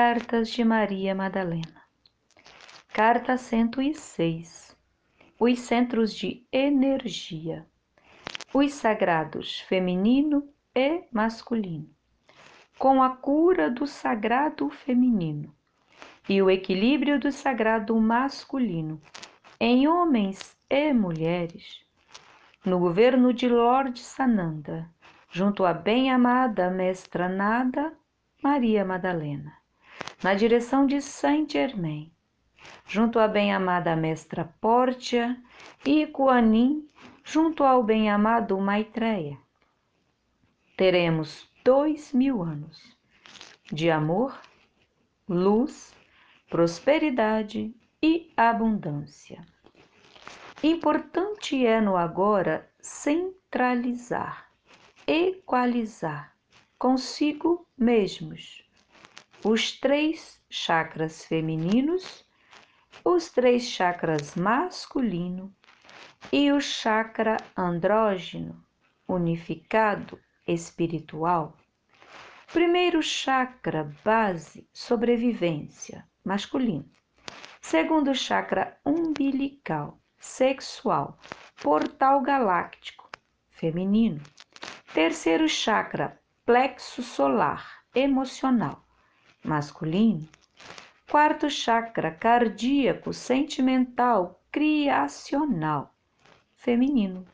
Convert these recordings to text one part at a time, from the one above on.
Cartas de Maria Madalena. Carta 106. Os centros de energia. Os sagrados feminino e masculino. Com a cura do sagrado feminino e o equilíbrio do sagrado masculino em homens e mulheres. No governo de Lord Sananda, junto à bem-amada Mestra Nada, Maria Madalena na direção de Saint-Germain, junto à bem-amada Mestra Pórtia e Kuanin, junto ao bem-amado Maitreya. Teremos dois mil anos de amor, luz, prosperidade e abundância. Importante é no agora centralizar, equalizar consigo mesmos os três chakras femininos, os três chakras masculino e o chakra andrógeno, unificado espiritual. Primeiro chakra base, sobrevivência, masculino. Segundo chakra umbilical, sexual, portal galáctico, feminino. Terceiro chakra, plexo solar, emocional masculino. Quarto chakra cardíaco, sentimental, criacional, feminino.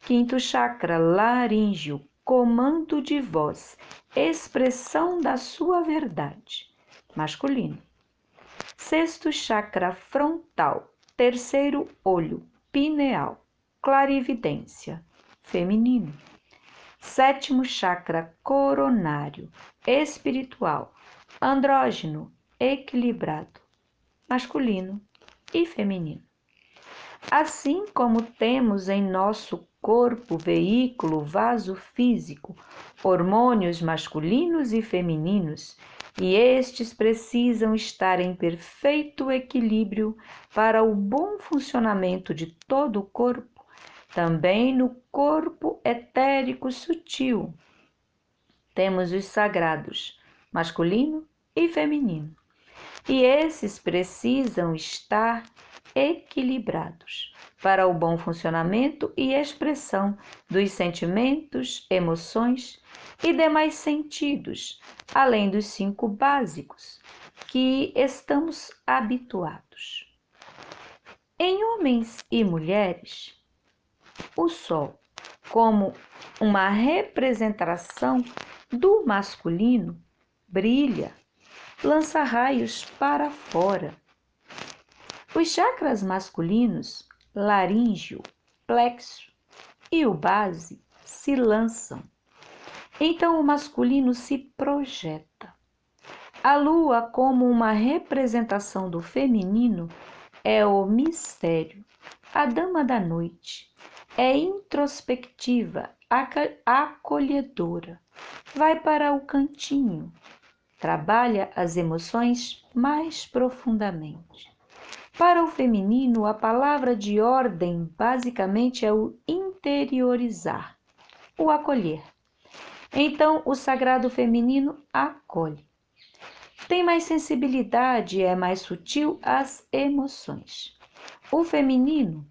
Quinto chakra laríngeo, comando de voz, expressão da sua verdade, masculino. Sexto chakra frontal, terceiro olho, pineal, clarividência, feminino. Sétimo chakra coronário, espiritual, andrógeno, equilibrado, masculino e feminino. Assim como temos em nosso corpo, veículo, vaso físico, hormônios masculinos e femininos, e estes precisam estar em perfeito equilíbrio para o bom funcionamento de todo o corpo, também no corpo etérico sutil. Temos os sagrados masculino e feminino. E esses precisam estar equilibrados para o bom funcionamento e expressão dos sentimentos, emoções e demais sentidos, além dos cinco básicos que estamos habituados. Em homens e mulheres, o Sol, como uma representação do masculino, brilha, lança raios para fora. Os chakras masculinos, laríngeo, plexo e o base, se lançam. Então o masculino se projeta. A lua, como uma representação do feminino, é o mistério, a dama da noite. É introspectiva, acolhedora. Vai para o cantinho, trabalha as emoções mais profundamente. Para o feminino, a palavra de ordem basicamente é o interiorizar, o acolher. Então, o sagrado feminino acolhe. Tem mais sensibilidade, é mais sutil às emoções. O feminino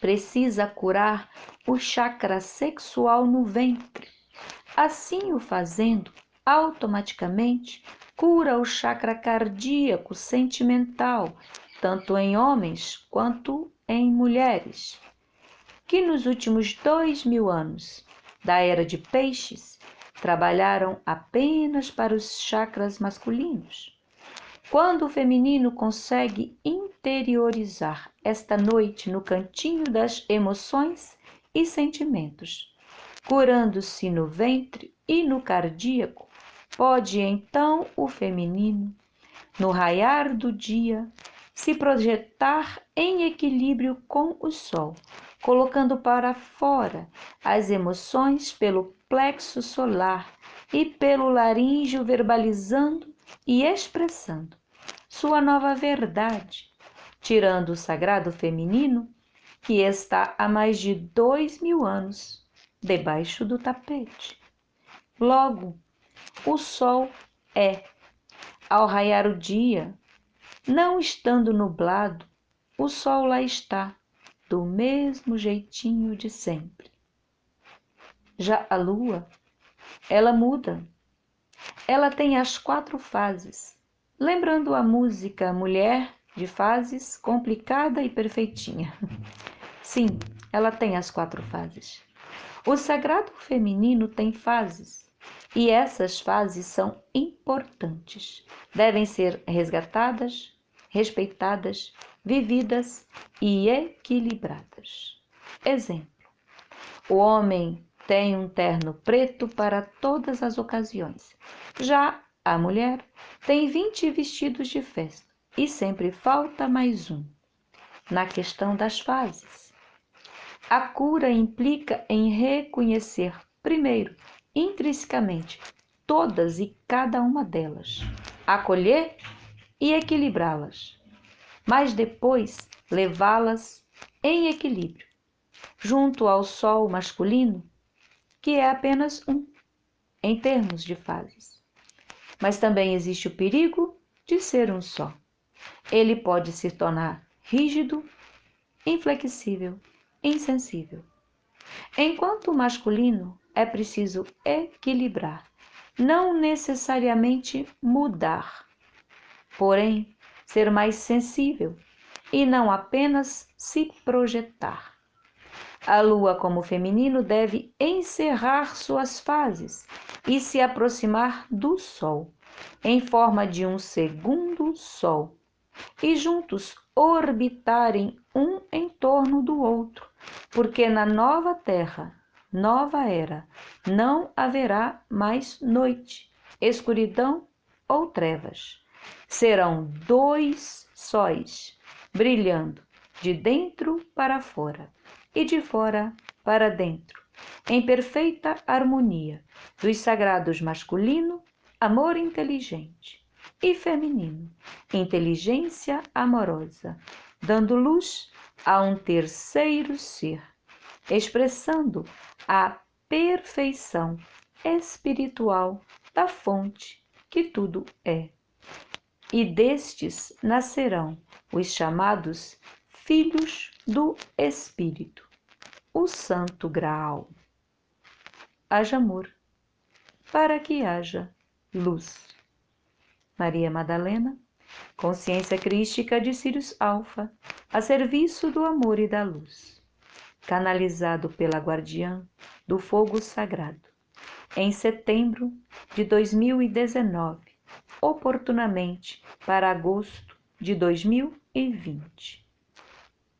precisa curar o chakra sexual no ventre. Assim o fazendo, automaticamente cura o chakra cardíaco sentimental, tanto em homens quanto em mulheres, que nos últimos dois mil anos da era de peixes trabalharam apenas para os chakras masculinos. Quando o feminino consegue interiorizar esta noite no cantinho das emoções e sentimentos, curando-se no ventre e no cardíaco, Pode então o feminino, no raiar do dia, se projetar em equilíbrio com o sol, colocando para fora as emoções pelo plexo solar e pelo laríngeo, verbalizando e expressando sua nova verdade, tirando o sagrado feminino que está há mais de dois mil anos debaixo do tapete. Logo, o Sol é Ao raiar o dia, não estando nublado, o sol lá está, do mesmo jeitinho de sempre. Já a lua, ela muda. Ela tem as quatro fases, lembrando a música Mulher de Fases, complicada e perfeitinha. Sim, ela tem as quatro fases. O sagrado feminino tem fases, e essas fases são importantes. Devem ser resgatadas, respeitadas, vividas e equilibradas. Exemplo: o homem tem um terno preto para todas as ocasiões. Já a mulher tem 20 vestidos de festa e sempre falta mais um. Na questão das fases, a cura implica em reconhecer, primeiro, intrinsecamente, todas e cada uma delas, acolher e equilibrá-las, mas depois levá-las em equilíbrio, junto ao sol masculino que é apenas um, em termos de fases. Mas também existe o perigo de ser um só. Ele pode se tornar rígido, inflexível, insensível. Enquanto o masculino é preciso equilibrar, não necessariamente mudar, porém ser mais sensível e não apenas se projetar. A lua, como feminino, deve encerrar suas fases e se aproximar do sol, em forma de um segundo sol, e juntos orbitarem um em torno do outro, porque na nova terra, nova era, não haverá mais noite, escuridão ou trevas. Serão dois sóis brilhando de dentro para fora e de fora para dentro, em perfeita harmonia dos sagrados masculino, amor inteligente, e feminino, inteligência amorosa, dando luz a um terceiro ser, expressando a perfeição espiritual da fonte que tudo é. E destes nascerão os chamados filhos do Espírito, o Santo Graal. Haja amor, para que haja luz. Maria Madalena, Consciência Crística de Sirius Alfa, a serviço do amor e da luz, canalizado pela guardiã do fogo sagrado, em setembro de 2019, oportunamente para agosto de 2020.